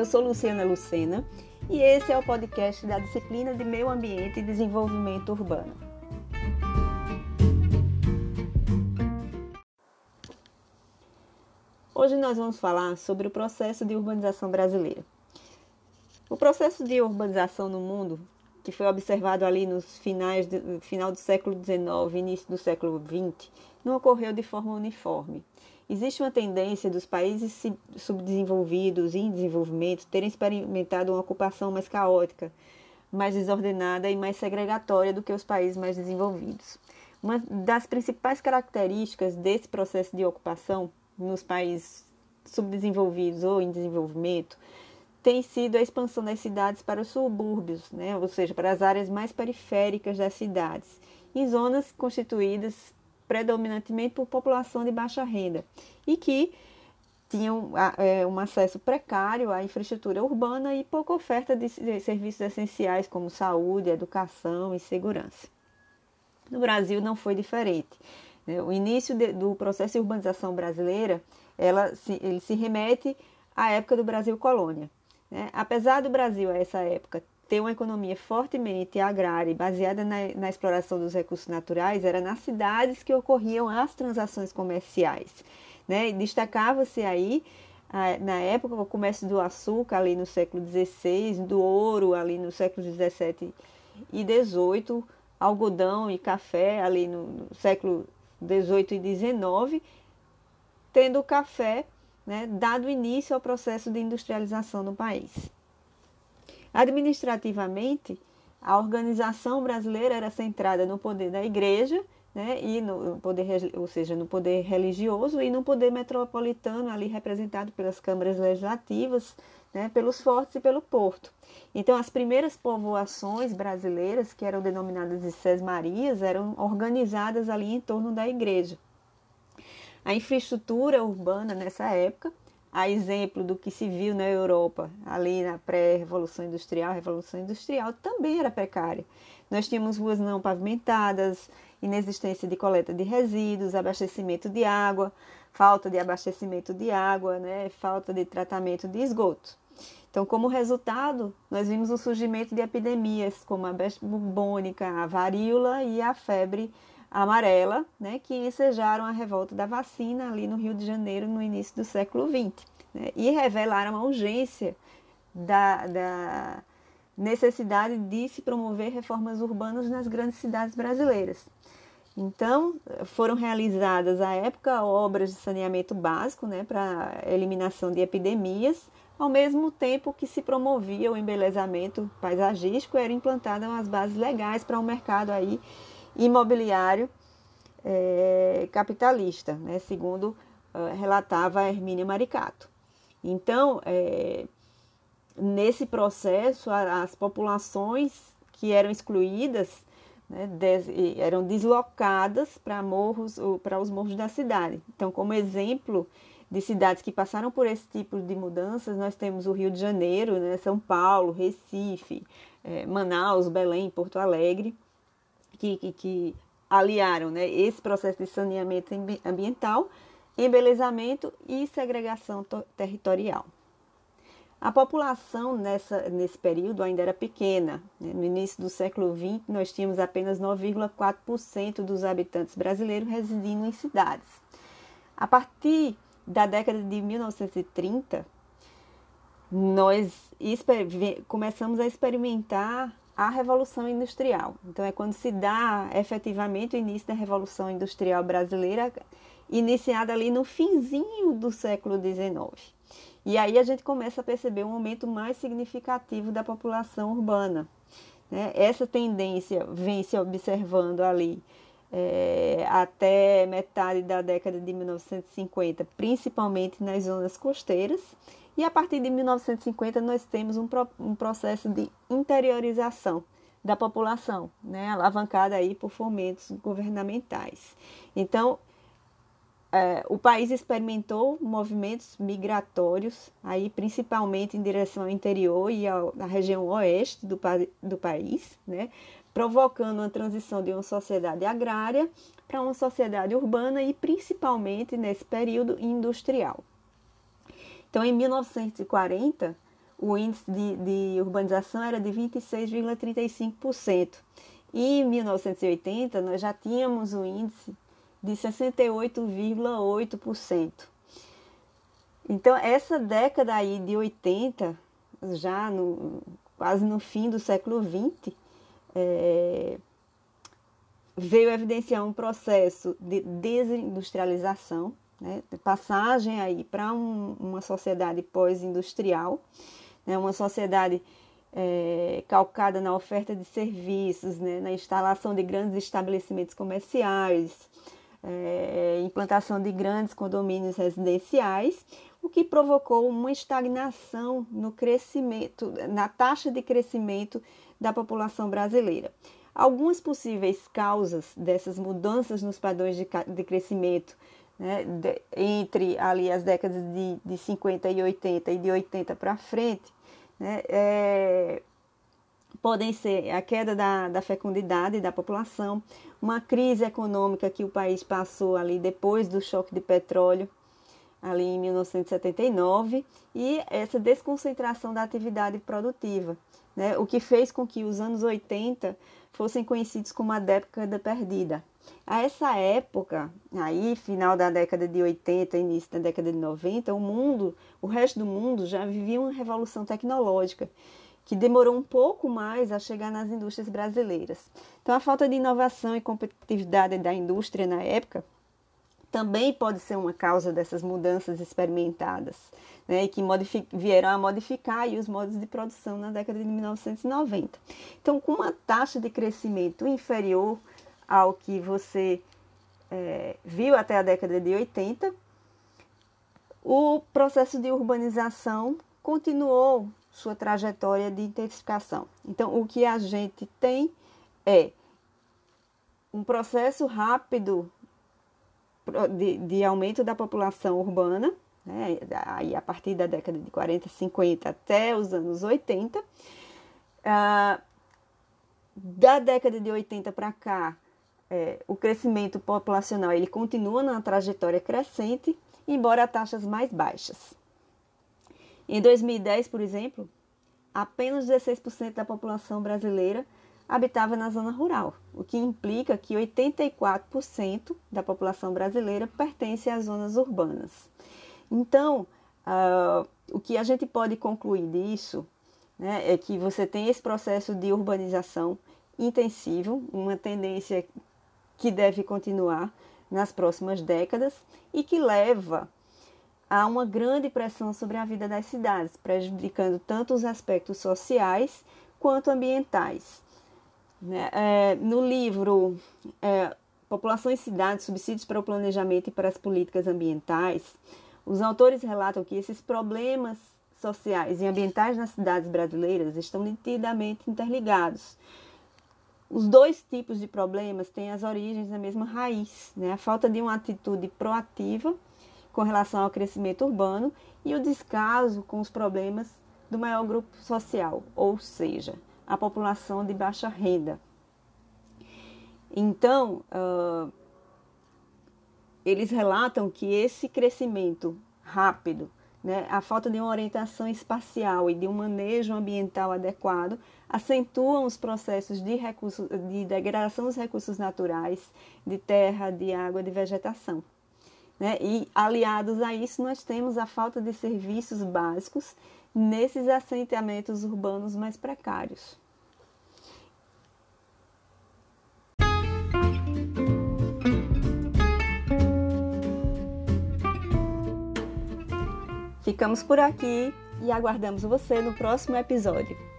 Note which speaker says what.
Speaker 1: Eu sou Luciana Lucena e esse é o podcast da disciplina de Meio Ambiente e Desenvolvimento Urbano. Hoje nós vamos falar sobre o processo de urbanização brasileira. O processo de urbanização no mundo, que foi observado ali nos finais do, final do século XIX, início do século XX, não ocorreu de forma uniforme. Existe uma tendência dos países subdesenvolvidos e em desenvolvimento terem experimentado uma ocupação mais caótica, mais desordenada e mais segregatória do que os países mais desenvolvidos. Uma das principais características desse processo de ocupação nos países subdesenvolvidos ou em desenvolvimento tem sido a expansão das cidades para os subúrbios, né? ou seja, para as áreas mais periféricas das cidades, em zonas constituídas predominantemente por população de baixa renda e que tinham é, um acesso precário à infraestrutura urbana e pouca oferta de serviços essenciais como saúde, educação e segurança. No Brasil não foi diferente. Né? O início de, do processo de urbanização brasileira, ela se, ele se remete à época do Brasil colônia. Né? Apesar do Brasil, a essa época, ter uma economia fortemente agrária e baseada na, na, exploração dos recursos naturais, era nas cidades que ocorriam as transações comerciais. Né? Destacava-se aí, na época, o comércio do açúcar, ali no século XVI, do ouro, ali no século XVII e XVIII, algodão e café, ali no, no século XVIII e XIX, tendo o café né, dado início ao processo de industrialização no país. Administrativamente, a organização brasileira era centrada no poder da igreja, né, e no poder, ou seja, no poder religioso e no poder metropolitano ali representado pelas câmaras legislativas, né, pelos fortes e pelo porto. Então, as primeiras povoações brasileiras, que eram denominadas de sesmarias, eram organizadas ali em torno da igreja. A infraestrutura urbana nessa época a exemplo do que se viu na Europa, ali na pré-revolução industrial, revolução industrial, também era precária. Nós tínhamos ruas não pavimentadas, inexistência de coleta de resíduos, abastecimento de água, falta de abastecimento de água, né, falta de tratamento de esgoto. Então, como resultado, nós vimos o surgimento de epidemias como a bubônica, a varíola e a febre amarela, né, que ensejaram a revolta da vacina ali no Rio de Janeiro no início do século XX, né, e revelaram a urgência da, da necessidade de se promover reformas urbanas nas grandes cidades brasileiras. Então, foram realizadas à época obras de saneamento básico né, para eliminação de epidemias, ao mesmo tempo que se promovia o embelezamento paisagístico, eram implantadas as bases legais para um mercado aí imobiliário é, capitalista, né, segundo uh, relatava Hermínia Maricato. Então, é, nesse processo, as populações que eram excluídas né, des, eram deslocadas para morros para os morros da cidade. Então, como exemplo de cidades que passaram por esse tipo de mudanças, nós temos o Rio de Janeiro, né, São Paulo, Recife, é, Manaus, Belém, Porto Alegre que, que, que aliaram né, esse processo de saneamento ambiental, embelezamento e segregação territorial. A população nessa, nesse período ainda era pequena. Né? No início do século XX, nós tínhamos apenas 9,4% dos habitantes brasileiros residindo em cidades. A partir da década de 1930, nós começamos a experimentar a Revolução Industrial. Então, é quando se dá efetivamente o início da Revolução Industrial Brasileira, iniciada ali no finzinho do século XIX. E aí a gente começa a perceber um aumento mais significativo da população urbana. Né? Essa tendência vem se observando ali é, até metade da década de 1950, principalmente nas zonas costeiras, e a partir de 1950 nós temos um, um processo de interiorização da população, né, alavancada aí por fomentos governamentais. Então, é, o país experimentou movimentos migratórios, aí principalmente em direção ao interior e à região oeste do, do país, né, provocando uma transição de uma sociedade agrária para uma sociedade urbana e principalmente nesse período industrial. Então, em 1940, o índice de, de urbanização era de 26,35%. E em 1980 nós já tínhamos o índice de 68,8%. Então, essa década aí de 80, já no, quase no fim do século XX, é, veio evidenciar um processo de desindustrialização, né, passagem aí para um, uma sociedade pós-industrial, né, uma sociedade é, calcada na oferta de serviços, né, na instalação de grandes estabelecimentos comerciais, é, implantação de grandes condomínios residenciais, o que provocou uma estagnação no crescimento, na taxa de crescimento da população brasileira. Algumas possíveis causas dessas mudanças nos padrões de, de crescimento né, de, entre ali as décadas de, de 50 e 80 e de 80 para frente, né, é, podem ser a queda da, da fecundidade da população, uma crise econômica que o país passou ali depois do choque de petróleo, ali em 1979, e essa desconcentração da atividade produtiva, né, o que fez com que os anos 80 fossem conhecidos como a década perdida. A essa época, aí final da década de 80, início da década de 90, o mundo, o resto do mundo já vivia uma revolução tecnológica que demorou um pouco mais a chegar nas indústrias brasileiras. Então, a falta de inovação e competitividade da indústria na época também pode ser uma causa dessas mudanças experimentadas, né, e que vieram a modificar os modos de produção na década de 1990. Então, com uma taxa de crescimento inferior ao que você é, viu até a década de 80, o processo de urbanização continuou sua trajetória de intensificação. Então, o que a gente tem é um processo rápido de, de aumento da população urbana, né, aí a partir da década de 40, 50 até os anos 80. Ah, da década de 80 para cá, é, o crescimento populacional ele continua na trajetória crescente, embora a taxas mais baixas. Em 2010, por exemplo, apenas 16% da população brasileira habitava na zona rural, o que implica que 84% da população brasileira pertence às zonas urbanas. Então, uh, o que a gente pode concluir disso né, é que você tem esse processo de urbanização intensivo, uma tendência que deve continuar nas próximas décadas e que leva a uma grande pressão sobre a vida das cidades, prejudicando tanto os aspectos sociais quanto ambientais. Né? É, no livro é, População e Cidades, Subsídios para o Planejamento e para as Políticas Ambientais, os autores relatam que esses problemas sociais e ambientais nas cidades brasileiras estão nitidamente interligados. Os dois tipos de problemas têm as origens na mesma raiz, né? a falta de uma atitude proativa com relação ao crescimento urbano e o descaso com os problemas do maior grupo social, ou seja, a população de baixa renda. Então, uh, eles relatam que esse crescimento rápido, né, a falta de uma orientação espacial e de um manejo ambiental adequado, acentuam os processos de, de degradação dos recursos naturais, de terra, de água, de vegetação. Né? E aliados a isso, nós temos a falta de serviços básicos nesses assentamentos urbanos mais precários. Ficamos por aqui e aguardamos você no próximo episódio.